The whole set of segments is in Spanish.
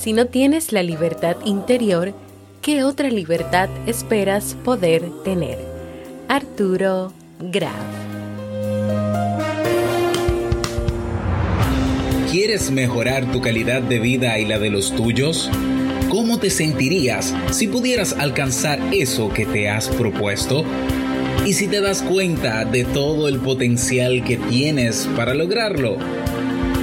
Si no tienes la libertad interior, ¿qué otra libertad esperas poder tener? Arturo Graf. ¿Quieres mejorar tu calidad de vida y la de los tuyos? ¿Cómo te sentirías si pudieras alcanzar eso que te has propuesto? ¿Y si te das cuenta de todo el potencial que tienes para lograrlo?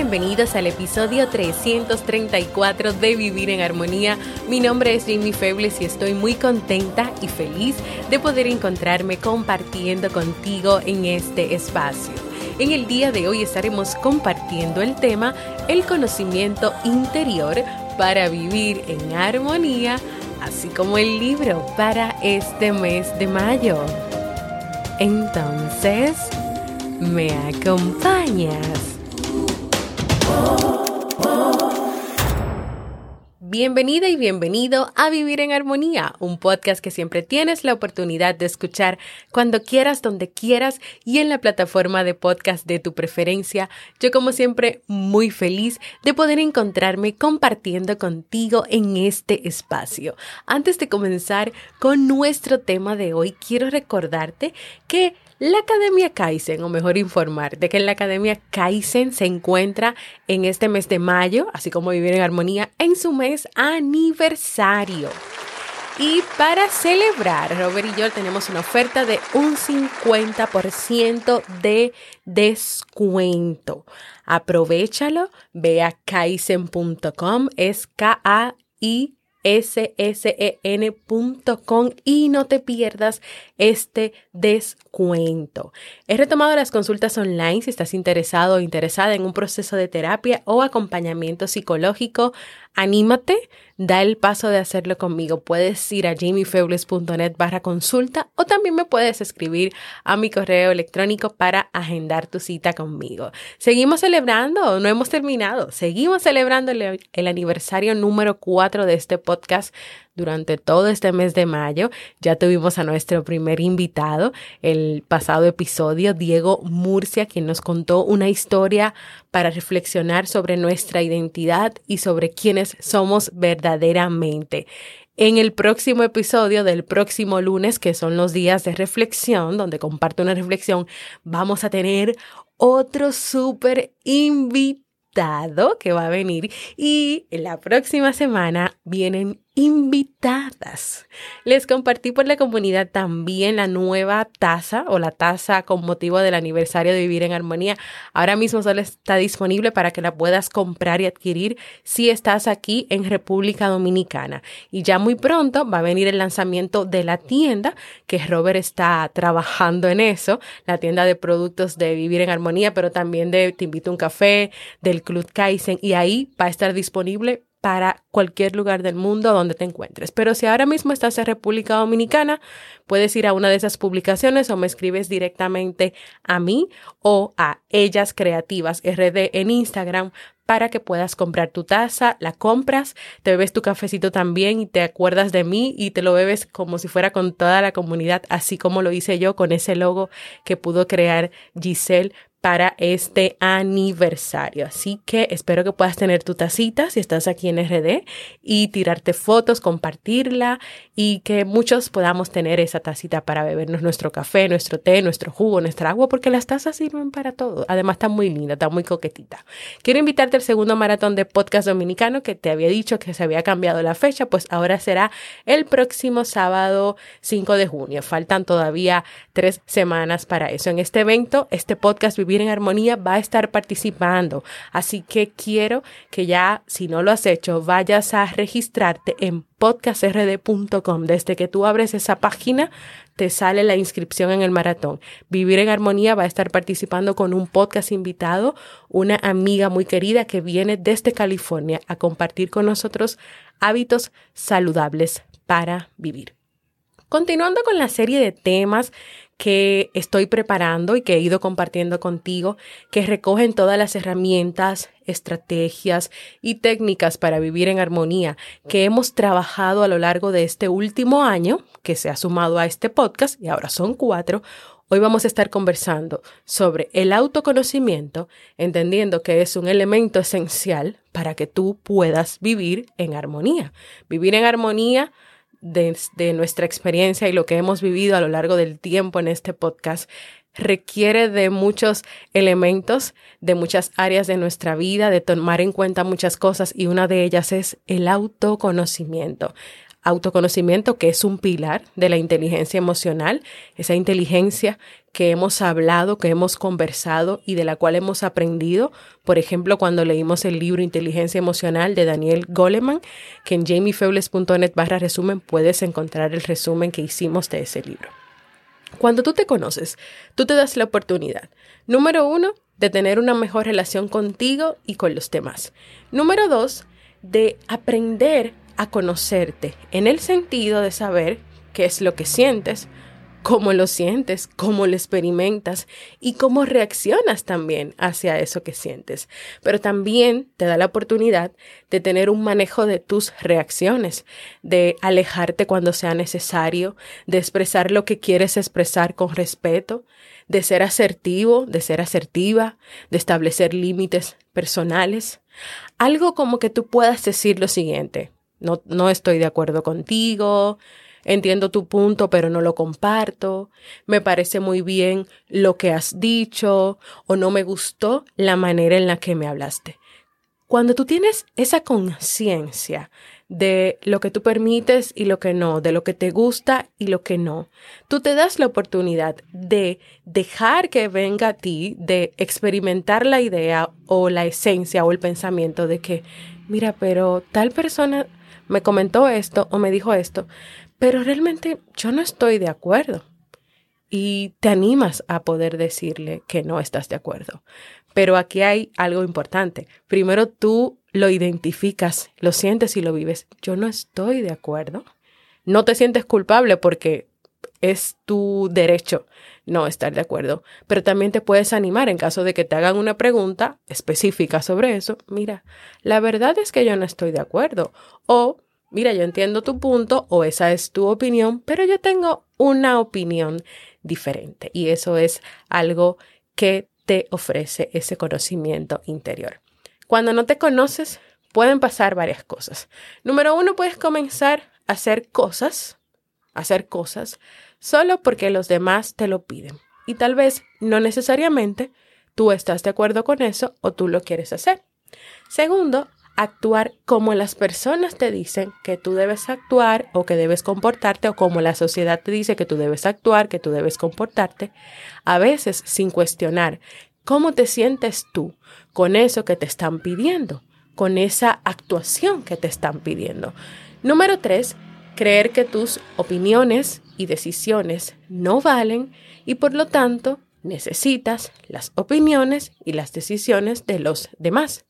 Bienvenidos al episodio 334 de Vivir en Armonía. Mi nombre es Jamie Febles y estoy muy contenta y feliz de poder encontrarme compartiendo contigo en este espacio. En el día de hoy estaremos compartiendo el tema El conocimiento interior para vivir en armonía, así como el libro para este mes de mayo. Entonces, ¿me acompañas? Bienvenida y bienvenido a Vivir en Armonía, un podcast que siempre tienes la oportunidad de escuchar cuando quieras, donde quieras y en la plataforma de podcast de tu preferencia. Yo como siempre muy feliz de poder encontrarme compartiendo contigo en este espacio. Antes de comenzar con nuestro tema de hoy, quiero recordarte que la Academia Kaizen, o mejor informar, de que la Academia Kaizen se encuentra en este mes de mayo, así como Vivir en Armonía, en su mes aniversario. Y para celebrar, Robert y yo tenemos una oferta de un 50% de descuento. Aprovechalo, ve a kaizen.com, es K-A-I ssen.com y no te pierdas este descuento. He retomado las consultas online si estás interesado o interesada en un proceso de terapia o acompañamiento psicológico. Anímate, da el paso de hacerlo conmigo. Puedes ir a jamiefebles.net barra consulta o también me puedes escribir a mi correo electrónico para agendar tu cita conmigo. Seguimos celebrando, no hemos terminado, seguimos celebrando el, el aniversario número 4 de este podcast durante todo este mes de mayo. Ya tuvimos a nuestro primer invitado, el pasado episodio, Diego Murcia, quien nos contó una historia para reflexionar sobre nuestra identidad y sobre quiénes somos verdaderamente. En el próximo episodio del próximo lunes, que son los días de reflexión, donde comparto una reflexión, vamos a tener otro súper invitado que va a venir y la próxima semana vienen invitadas. Les compartí por la comunidad también la nueva taza o la taza con motivo del aniversario de Vivir en Armonía. Ahora mismo solo está disponible para que la puedas comprar y adquirir si estás aquí en República Dominicana. Y ya muy pronto va a venir el lanzamiento de la tienda, que Robert está trabajando en eso, la tienda de productos de Vivir en Armonía, pero también de Te invito a un café, del Club Kaizen, y ahí va a estar disponible para cualquier lugar del mundo donde te encuentres. Pero si ahora mismo estás en República Dominicana, puedes ir a una de esas publicaciones o me escribes directamente a mí o a Ellas Creativas RD en Instagram para que puedas comprar tu taza, la compras, te bebes tu cafecito también y te acuerdas de mí y te lo bebes como si fuera con toda la comunidad, así como lo hice yo con ese logo que pudo crear Giselle para este aniversario. Así que espero que puedas tener tu tacita si estás aquí en RD y tirarte fotos, compartirla y que muchos podamos tener esa tacita para bebernos nuestro café, nuestro té, nuestro jugo, nuestra agua, porque las tazas sirven para todo. Además está muy linda, está muy coquetita. Quiero invitarte al segundo maratón de podcast dominicano que te había dicho que se había cambiado la fecha, pues ahora será el próximo sábado 5 de junio. Faltan todavía tres semanas para eso. En este evento, este podcast Vivir en Armonía va a estar participando. Así que quiero que ya, si no lo has hecho, vayas a registrarte en podcastrd.com. Desde que tú abres esa página, te sale la inscripción en el maratón. Vivir en Armonía va a estar participando con un podcast invitado, una amiga muy querida que viene desde California a compartir con nosotros hábitos saludables para vivir. Continuando con la serie de temas que estoy preparando y que he ido compartiendo contigo, que recogen todas las herramientas, estrategias y técnicas para vivir en armonía que hemos trabajado a lo largo de este último año, que se ha sumado a este podcast y ahora son cuatro. Hoy vamos a estar conversando sobre el autoconocimiento, entendiendo que es un elemento esencial para que tú puedas vivir en armonía. Vivir en armonía de, nuestra experiencia y lo que hemos vivido a lo largo del tiempo en este podcast requiere de muchos elementos, de muchas áreas de nuestra vida, de tomar en cuenta muchas cosas y una de ellas es el autoconocimiento. Autoconocimiento, que es un pilar de la inteligencia emocional, esa inteligencia que hemos hablado, que hemos conversado y de la cual hemos aprendido. Por ejemplo, cuando leímos el libro Inteligencia Emocional de Daniel Goleman, que en jamiefebles.net barra resumen puedes encontrar el resumen que hicimos de ese libro. Cuando tú te conoces, tú te das la oportunidad, número uno, de tener una mejor relación contigo y con los demás. Número dos, de aprender a conocerte en el sentido de saber qué es lo que sientes, cómo lo sientes, cómo lo experimentas y cómo reaccionas también hacia eso que sientes. Pero también te da la oportunidad de tener un manejo de tus reacciones, de alejarte cuando sea necesario, de expresar lo que quieres expresar con respeto, de ser asertivo, de ser asertiva, de establecer límites personales. Algo como que tú puedas decir lo siguiente, no, no estoy de acuerdo contigo, entiendo tu punto, pero no lo comparto, me parece muy bien lo que has dicho o no me gustó la manera en la que me hablaste. Cuando tú tienes esa conciencia de lo que tú permites y lo que no, de lo que te gusta y lo que no, tú te das la oportunidad de dejar que venga a ti, de experimentar la idea o la esencia o el pensamiento de que, mira, pero tal persona me comentó esto o me dijo esto, pero realmente yo no estoy de acuerdo. Y te animas a poder decirle que no estás de acuerdo. Pero aquí hay algo importante. Primero tú lo identificas, lo sientes y lo vives. Yo no estoy de acuerdo. No te sientes culpable porque es tu derecho no estar de acuerdo, pero también te puedes animar en caso de que te hagan una pregunta específica sobre eso. Mira, la verdad es que yo no estoy de acuerdo. O, mira, yo entiendo tu punto o esa es tu opinión, pero yo tengo una opinión diferente. Y eso es algo que te ofrece ese conocimiento interior. Cuando no te conoces, pueden pasar varias cosas. Número uno, puedes comenzar a hacer cosas, hacer cosas solo porque los demás te lo piden. Y tal vez no necesariamente tú estás de acuerdo con eso o tú lo quieres hacer. Segundo, actuar como las personas te dicen que tú debes actuar o que debes comportarte o como la sociedad te dice que tú debes actuar, que tú debes comportarte, a veces sin cuestionar cómo te sientes tú con eso que te están pidiendo, con esa actuación que te están pidiendo. Número tres, creer que tus opiniones y decisiones no valen y por lo tanto necesitas las opiniones y las decisiones de los demás.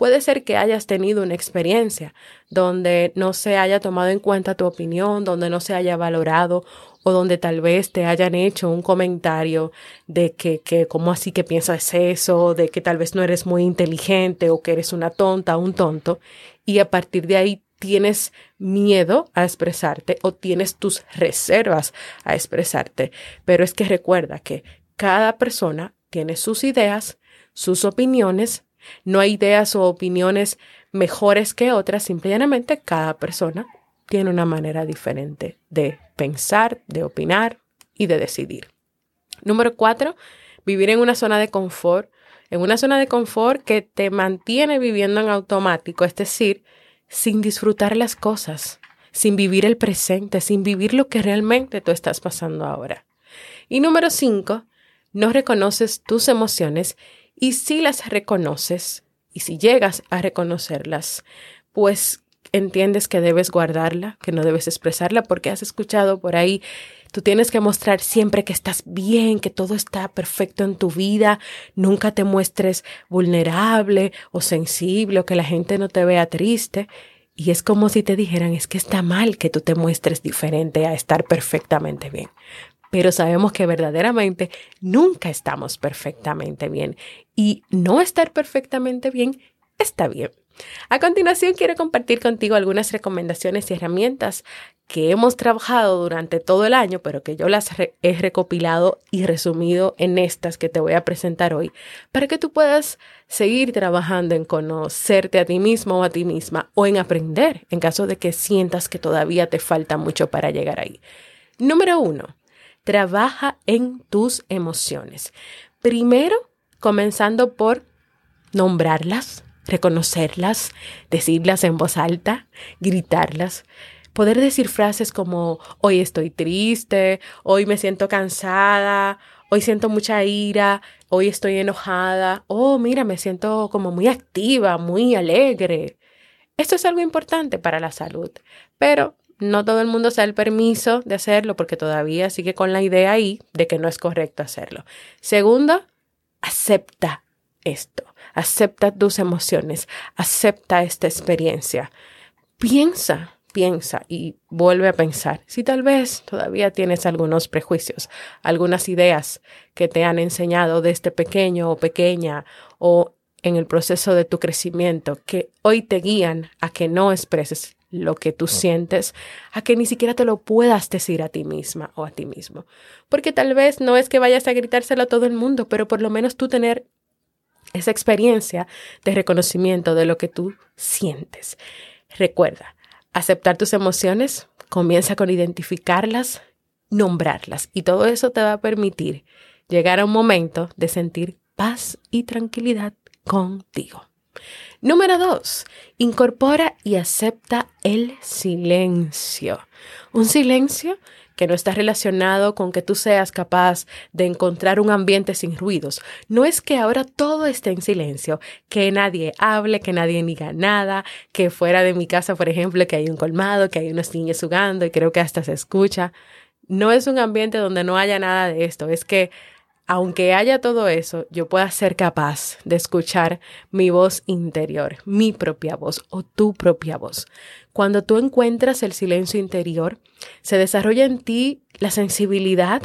Puede ser que hayas tenido una experiencia donde no se haya tomado en cuenta tu opinión, donde no se haya valorado o donde tal vez te hayan hecho un comentario de que, que cómo así que piensas eso, de que tal vez no eres muy inteligente o que eres una tonta un tonto y a partir de ahí tienes miedo a expresarte o tienes tus reservas a expresarte. Pero es que recuerda que cada persona tiene sus ideas, sus opiniones. No hay ideas o opiniones mejores que otras, simplemente cada persona tiene una manera diferente de pensar, de opinar y de decidir. Número cuatro, vivir en una zona de confort, en una zona de confort que te mantiene viviendo en automático, es decir, sin disfrutar las cosas, sin vivir el presente, sin vivir lo que realmente tú estás pasando ahora. Y número cinco, no reconoces tus emociones y si las reconoces y si llegas a reconocerlas, pues entiendes que debes guardarla, que no debes expresarla porque has escuchado por ahí Tú tienes que mostrar siempre que estás bien, que todo está perfecto en tu vida. Nunca te muestres vulnerable o sensible o que la gente no te vea triste. Y es como si te dijeran, es que está mal que tú te muestres diferente a estar perfectamente bien. Pero sabemos que verdaderamente nunca estamos perfectamente bien. Y no estar perfectamente bien está bien. A continuación, quiero compartir contigo algunas recomendaciones y herramientas que hemos trabajado durante todo el año, pero que yo las he recopilado y resumido en estas que te voy a presentar hoy, para que tú puedas seguir trabajando en conocerte a ti mismo o a ti misma o en aprender en caso de que sientas que todavía te falta mucho para llegar ahí. Número uno, trabaja en tus emociones. Primero, comenzando por nombrarlas, reconocerlas, decirlas en voz alta, gritarlas poder decir frases como hoy estoy triste, hoy me siento cansada, hoy siento mucha ira, hoy estoy enojada, oh, mira, me siento como muy activa, muy alegre. Esto es algo importante para la salud, pero no todo el mundo se da el permiso de hacerlo porque todavía sigue con la idea ahí de que no es correcto hacerlo. Segundo, acepta esto, acepta tus emociones, acepta esta experiencia. Piensa piensa y vuelve a pensar si tal vez todavía tienes algunos prejuicios, algunas ideas que te han enseñado desde pequeño o pequeña o en el proceso de tu crecimiento que hoy te guían a que no expreses lo que tú sientes, a que ni siquiera te lo puedas decir a ti misma o a ti mismo. Porque tal vez no es que vayas a gritárselo a todo el mundo, pero por lo menos tú tener esa experiencia de reconocimiento de lo que tú sientes. Recuerda, aceptar tus emociones, comienza con identificarlas, nombrarlas y todo eso te va a permitir llegar a un momento de sentir paz y tranquilidad contigo. Número dos, incorpora y acepta el silencio. Un silencio que no está relacionado con que tú seas capaz de encontrar un ambiente sin ruidos. No es que ahora todo esté en silencio, que nadie hable, que nadie diga nada, que fuera de mi casa, por ejemplo, que hay un colmado, que hay unos niños jugando y creo que hasta se escucha. No es un ambiente donde no haya nada de esto, es que aunque haya todo eso, yo pueda ser capaz de escuchar mi voz interior, mi propia voz o tu propia voz. Cuando tú encuentras el silencio interior, se desarrolla en ti la sensibilidad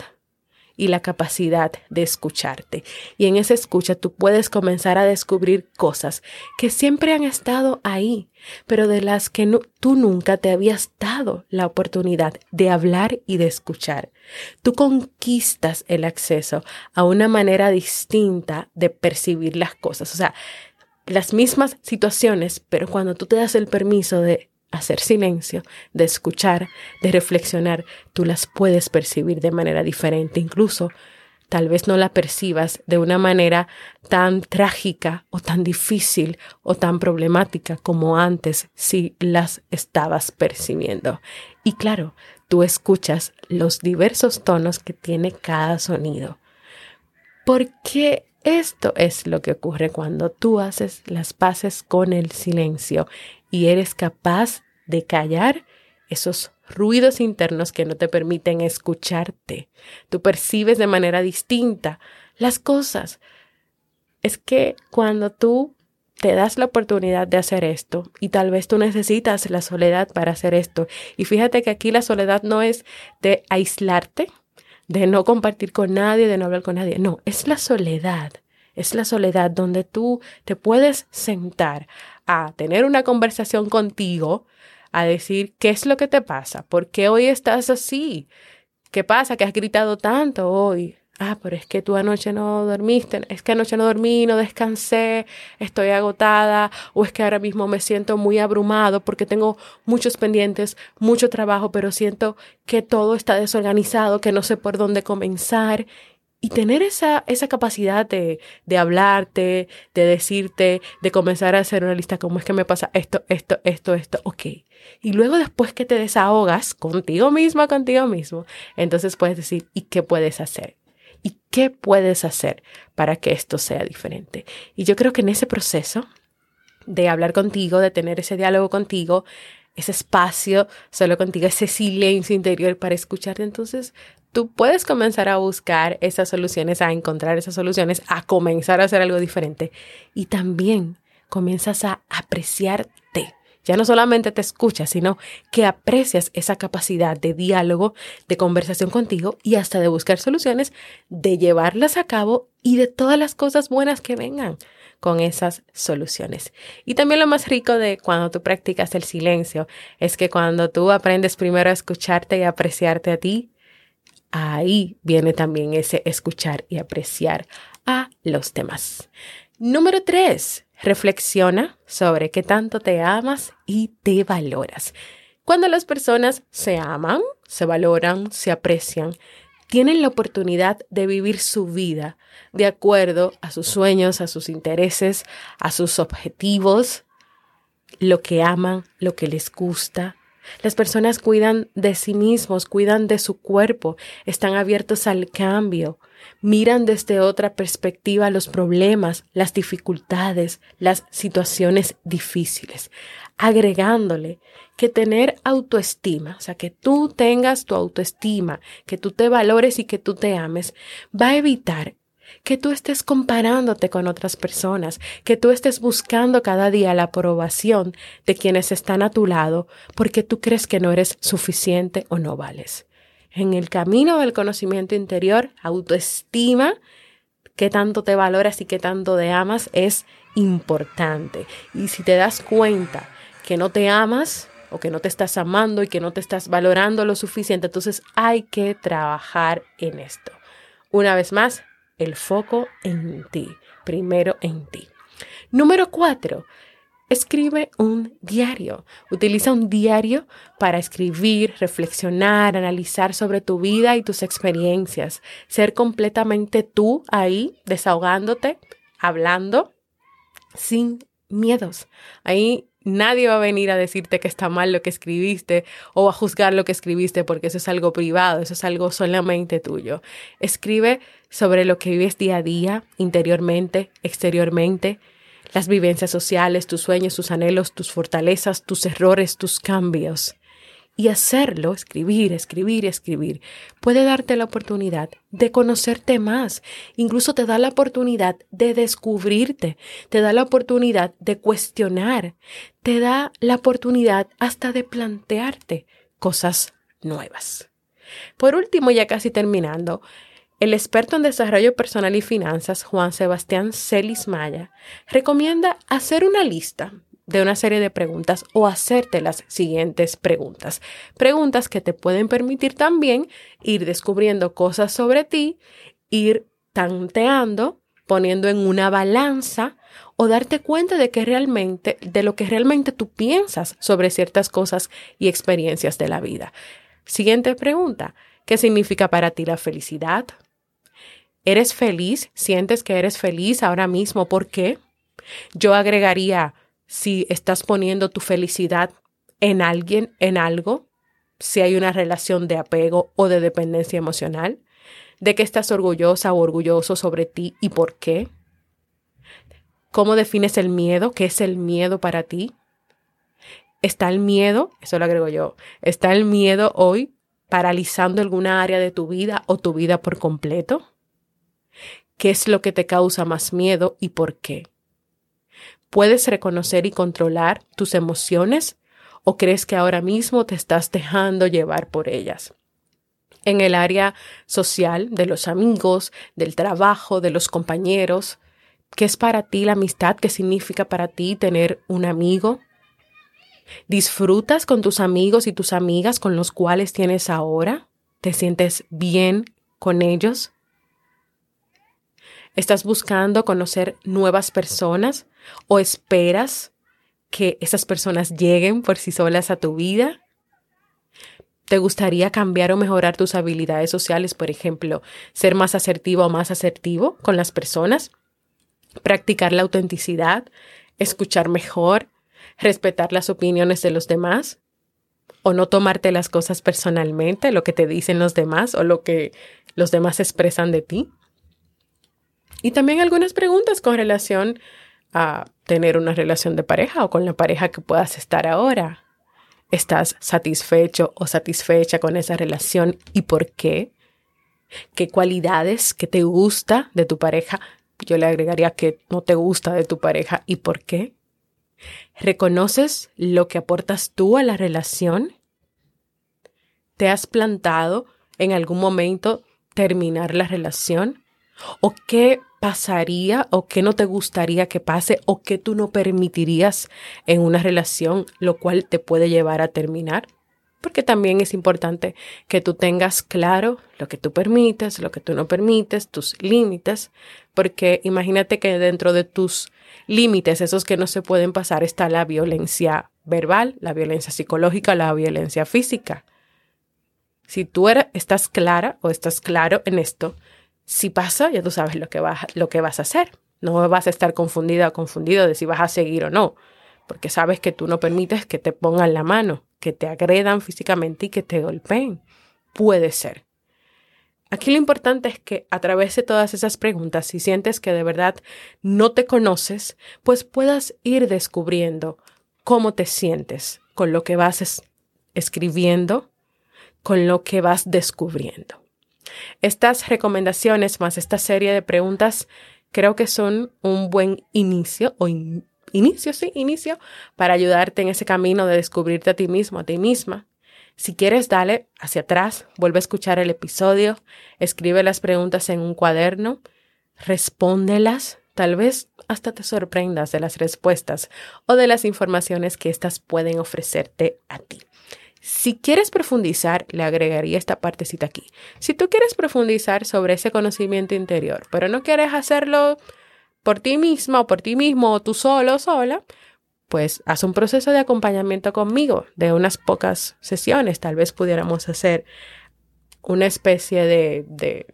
y la capacidad de escucharte. Y en esa escucha tú puedes comenzar a descubrir cosas que siempre han estado ahí, pero de las que tú nunca te habías dado la oportunidad de hablar y de escuchar. Tú conquistas el acceso a una manera distinta de percibir las cosas. O sea, las mismas situaciones, pero cuando tú te das el permiso de hacer silencio, de escuchar, de reflexionar, tú las puedes percibir de manera diferente. Incluso tal vez no la percibas de una manera tan trágica o tan difícil o tan problemática como antes si las estabas percibiendo. Y claro, tú escuchas los diversos tonos que tiene cada sonido. Porque esto es lo que ocurre cuando tú haces las paces con el silencio y eres capaz de callar esos ruidos internos que no te permiten escucharte. Tú percibes de manera distinta las cosas. Es que cuando tú te das la oportunidad de hacer esto y tal vez tú necesitas la soledad para hacer esto. Y fíjate que aquí la soledad no es de aislarte, de no compartir con nadie, de no hablar con nadie. No, es la soledad. Es la soledad donde tú te puedes sentar a tener una conversación contigo a decir qué es lo que te pasa, por qué hoy estás así, qué pasa, que has gritado tanto hoy, Ah, pero es que tú anoche no dormiste, es que anoche no dormí, no descansé, estoy agotada, o es que ahora mismo me siento muy abrumado porque tengo muchos pendientes, mucho trabajo, pero siento que todo está desorganizado, que no sé por dónde comenzar. Y tener esa, esa capacidad de, de hablarte, de decirte, de comenzar a hacer una lista, como es que me pasa esto, esto, esto, esto, ok. Y luego después que te desahogas contigo misma, contigo mismo, entonces puedes decir, ¿y qué puedes hacer? ¿Y qué puedes hacer para que esto sea diferente? Y yo creo que en ese proceso de hablar contigo, de tener ese diálogo contigo, ese espacio solo contigo, ese silencio interior para escucharte, entonces tú puedes comenzar a buscar esas soluciones, a encontrar esas soluciones, a comenzar a hacer algo diferente. Y también comienzas a apreciarte ya no solamente te escuchas, sino que aprecias esa capacidad de diálogo, de conversación contigo y hasta de buscar soluciones, de llevarlas a cabo y de todas las cosas buenas que vengan con esas soluciones. Y también lo más rico de cuando tú practicas el silencio es que cuando tú aprendes primero a escucharte y apreciarte a ti, ahí viene también ese escuchar y apreciar a los demás. Número tres, Reflexiona sobre qué tanto te amas y te valoras. Cuando las personas se aman, se valoran, se aprecian, tienen la oportunidad de vivir su vida de acuerdo a sus sueños, a sus intereses, a sus objetivos, lo que aman, lo que les gusta. Las personas cuidan de sí mismos, cuidan de su cuerpo, están abiertos al cambio, miran desde otra perspectiva los problemas, las dificultades, las situaciones difíciles, agregándole que tener autoestima, o sea, que tú tengas tu autoestima, que tú te valores y que tú te ames, va a evitar que tú estés comparándote con otras personas, que tú estés buscando cada día la aprobación de quienes están a tu lado porque tú crees que no eres suficiente o no vales en el camino del conocimiento interior, autoestima, qué tanto te valoras y qué tanto te amas es importante. Y si te das cuenta que no te amas o que no te estás amando y que no te estás valorando lo suficiente, entonces hay que trabajar en esto. Una vez más, el foco en ti, primero en ti. Número cuatro, Escribe un diario. Utiliza un diario para escribir, reflexionar, analizar sobre tu vida y tus experiencias. Ser completamente tú ahí, desahogándote, hablando, sin miedos. Ahí nadie va a venir a decirte que está mal lo que escribiste o a juzgar lo que escribiste porque eso es algo privado, eso es algo solamente tuyo. Escribe sobre lo que vives día a día, interiormente, exteriormente las vivencias sociales, tus sueños, tus anhelos, tus fortalezas, tus errores, tus cambios. Y hacerlo, escribir, escribir, escribir, puede darte la oportunidad de conocerte más. Incluso te da la oportunidad de descubrirte, te da la oportunidad de cuestionar, te da la oportunidad hasta de plantearte cosas nuevas. Por último, ya casi terminando, el experto en desarrollo personal y finanzas, Juan Sebastián Celis Maya, recomienda hacer una lista de una serie de preguntas o hacerte las siguientes preguntas. Preguntas que te pueden permitir también ir descubriendo cosas sobre ti, ir tanteando, poniendo en una balanza o darte cuenta de que realmente, de lo que realmente tú piensas sobre ciertas cosas y experiencias de la vida. Siguiente pregunta. ¿Qué significa para ti la felicidad? ¿Eres feliz? ¿Sientes que eres feliz ahora mismo? ¿Por qué? Yo agregaría, si estás poniendo tu felicidad en alguien, en algo, si hay una relación de apego o de dependencia emocional, de qué estás orgullosa o orgulloso sobre ti y por qué. ¿Cómo defines el miedo? ¿Qué es el miedo para ti? ¿Está el miedo? Eso lo agrego yo. ¿Está el miedo hoy paralizando alguna área de tu vida o tu vida por completo? ¿Qué es lo que te causa más miedo y por qué? ¿Puedes reconocer y controlar tus emociones o crees que ahora mismo te estás dejando llevar por ellas? En el área social, de los amigos, del trabajo, de los compañeros, ¿qué es para ti la amistad? ¿Qué significa para ti tener un amigo? ¿Disfrutas con tus amigos y tus amigas con los cuales tienes ahora? ¿Te sientes bien con ellos? ¿Estás buscando conocer nuevas personas o esperas que esas personas lleguen por sí solas a tu vida? ¿Te gustaría cambiar o mejorar tus habilidades sociales, por ejemplo, ser más asertivo o más asertivo con las personas? ¿Practicar la autenticidad? ¿Escuchar mejor? ¿Respetar las opiniones de los demás? ¿O no tomarte las cosas personalmente, lo que te dicen los demás o lo que los demás expresan de ti? Y también algunas preguntas con relación a tener una relación de pareja o con la pareja que puedas estar ahora. ¿Estás satisfecho o satisfecha con esa relación y por qué? ¿Qué cualidades que te gusta de tu pareja? Yo le agregaría que no te gusta de tu pareja y por qué. ¿Reconoces lo que aportas tú a la relación? ¿Te has plantado en algún momento terminar la relación? ¿O qué pasaría o qué no te gustaría que pase o qué tú no permitirías en una relación, lo cual te puede llevar a terminar? Porque también es importante que tú tengas claro lo que tú permites, lo que tú no permites, tus límites, porque imagínate que dentro de tus límites, esos que no se pueden pasar, está la violencia verbal, la violencia psicológica, la violencia física. Si tú eres, estás clara o estás claro en esto, si pasa, ya tú sabes lo que, vas, lo que vas a hacer. No vas a estar confundida o confundido de si vas a seguir o no, porque sabes que tú no permites que te pongan la mano, que te agredan físicamente y que te golpeen. Puede ser. Aquí lo importante es que a través de todas esas preguntas, si sientes que de verdad no te conoces, pues puedas ir descubriendo cómo te sientes con lo que vas escribiendo, con lo que vas descubriendo. Estas recomendaciones más esta serie de preguntas creo que son un buen inicio o inicio, sí, inicio para ayudarte en ese camino de descubrirte a ti mismo, a ti misma. Si quieres, dale hacia atrás, vuelve a escuchar el episodio, escribe las preguntas en un cuaderno, respóndelas, tal vez hasta te sorprendas de las respuestas o de las informaciones que éstas pueden ofrecerte a ti. Si quieres profundizar, le agregaría esta partecita aquí. Si tú quieres profundizar sobre ese conocimiento interior, pero no quieres hacerlo por ti misma o por ti mismo o tú solo o sola, pues haz un proceso de acompañamiento conmigo de unas pocas sesiones. Tal vez pudiéramos hacer una especie de, de,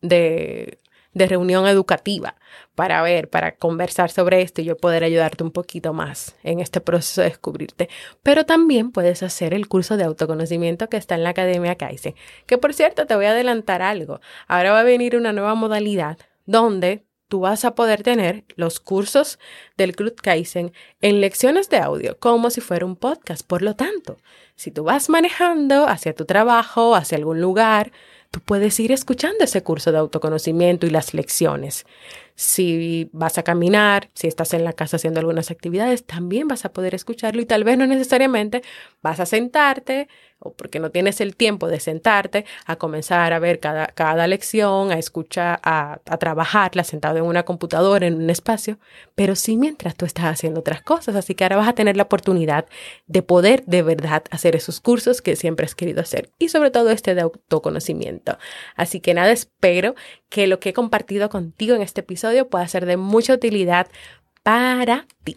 de de reunión educativa para ver, para conversar sobre esto y yo poder ayudarte un poquito más en este proceso de descubrirte. Pero también puedes hacer el curso de autoconocimiento que está en la Academia Kaizen. Que por cierto, te voy a adelantar algo. Ahora va a venir una nueva modalidad donde tú vas a poder tener los cursos del Club Kaizen en lecciones de audio, como si fuera un podcast. Por lo tanto, si tú vas manejando hacia tu trabajo, hacia algún lugar, tú puedes ir escuchando ese curso de autoconocimiento y las lecciones. Si vas a caminar, si estás en la casa haciendo algunas actividades, también vas a poder escucharlo y tal vez no necesariamente vas a sentarte o porque no tienes el tiempo de sentarte a comenzar a ver cada, cada lección, a escuchar, a, a trabajarla sentado en una computadora, en un espacio, pero sí mientras tú estás haciendo otras cosas. Así que ahora vas a tener la oportunidad de poder de verdad hacer esos cursos que siempre has querido hacer y sobre todo este de autoconocimiento. Así que nada, espero que lo que he compartido contigo en este episodio pueda ser de mucha utilidad para ti.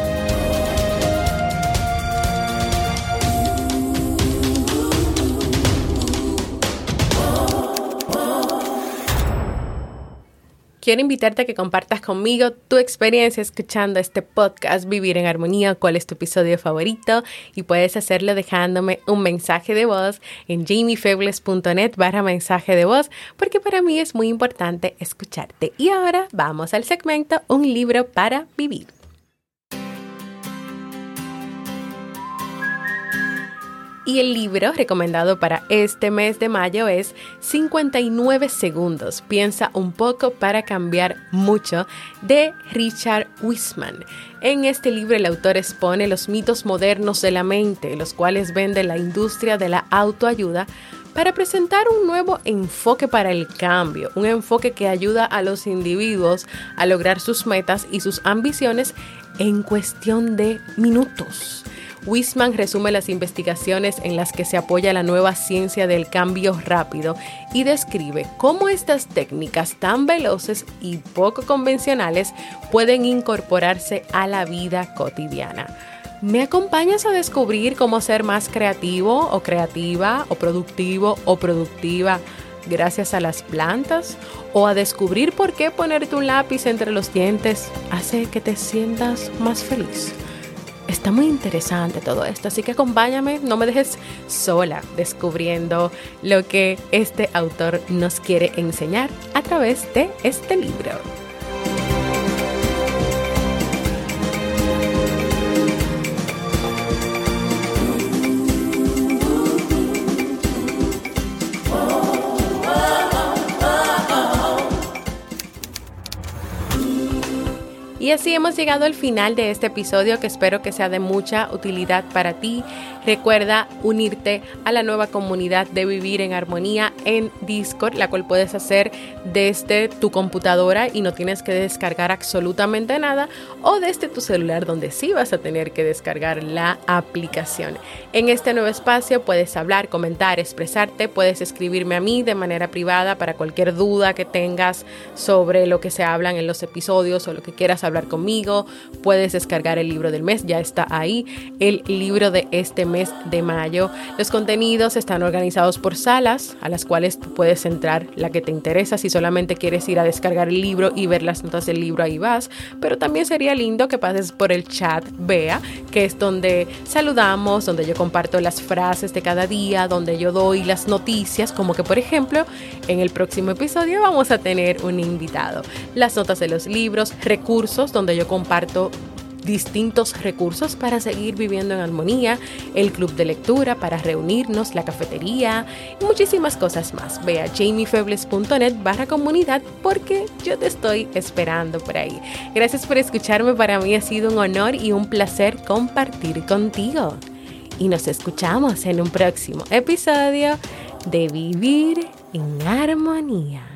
Quiero invitarte a que compartas conmigo tu experiencia escuchando este podcast Vivir en Armonía, cuál es tu episodio favorito y puedes hacerlo dejándome un mensaje de voz en jamiefebles.net barra mensaje de voz porque para mí es muy importante escucharte. Y ahora vamos al segmento Un libro para vivir. Y el libro recomendado para este mes de mayo es 59 segundos. Piensa un poco para cambiar mucho de Richard Wiseman. En este libro el autor expone los mitos modernos de la mente, los cuales vende la industria de la autoayuda para presentar un nuevo enfoque para el cambio, un enfoque que ayuda a los individuos a lograr sus metas y sus ambiciones en cuestión de minutos. Wisman resume las investigaciones en las que se apoya la nueva ciencia del cambio rápido y describe cómo estas técnicas tan veloces y poco convencionales pueden incorporarse a la vida cotidiana. ¿Me acompañas a descubrir cómo ser más creativo o creativa o productivo o productiva gracias a las plantas? ¿O a descubrir por qué ponerte un lápiz entre los dientes hace que te sientas más feliz? Está muy interesante todo esto, así que acompáñame, no me dejes sola descubriendo lo que este autor nos quiere enseñar a través de este libro. Y así hemos llegado al final de este episodio que espero que sea de mucha utilidad para ti. Recuerda unirte a la nueva comunidad de Vivir en Armonía en Discord, la cual puedes hacer desde tu computadora y no tienes que descargar absolutamente nada o desde tu celular donde sí vas a tener que descargar la aplicación. En este nuevo espacio puedes hablar, comentar, expresarte, puedes escribirme a mí de manera privada para cualquier duda que tengas sobre lo que se hablan en los episodios o lo que quieras hablar conmigo, puedes descargar el libro del mes, ya está ahí, el libro de este mes de mayo. Los contenidos están organizados por salas a las cuales puedes entrar la que te interesa. Si solamente quieres ir a descargar el libro y ver las notas del libro, ahí vas. Pero también sería lindo que pases por el chat Vea, que es donde saludamos, donde yo comparto las frases de cada día, donde yo doy las noticias, como que por ejemplo en el próximo episodio vamos a tener un invitado. Las notas de los libros, recursos, donde yo comparto distintos recursos para seguir viviendo en armonía, el club de lectura para reunirnos, la cafetería y muchísimas cosas más. Ve a jamiefebles.net barra comunidad porque yo te estoy esperando por ahí. Gracias por escucharme, para mí ha sido un honor y un placer compartir contigo. Y nos escuchamos en un próximo episodio de Vivir en Armonía.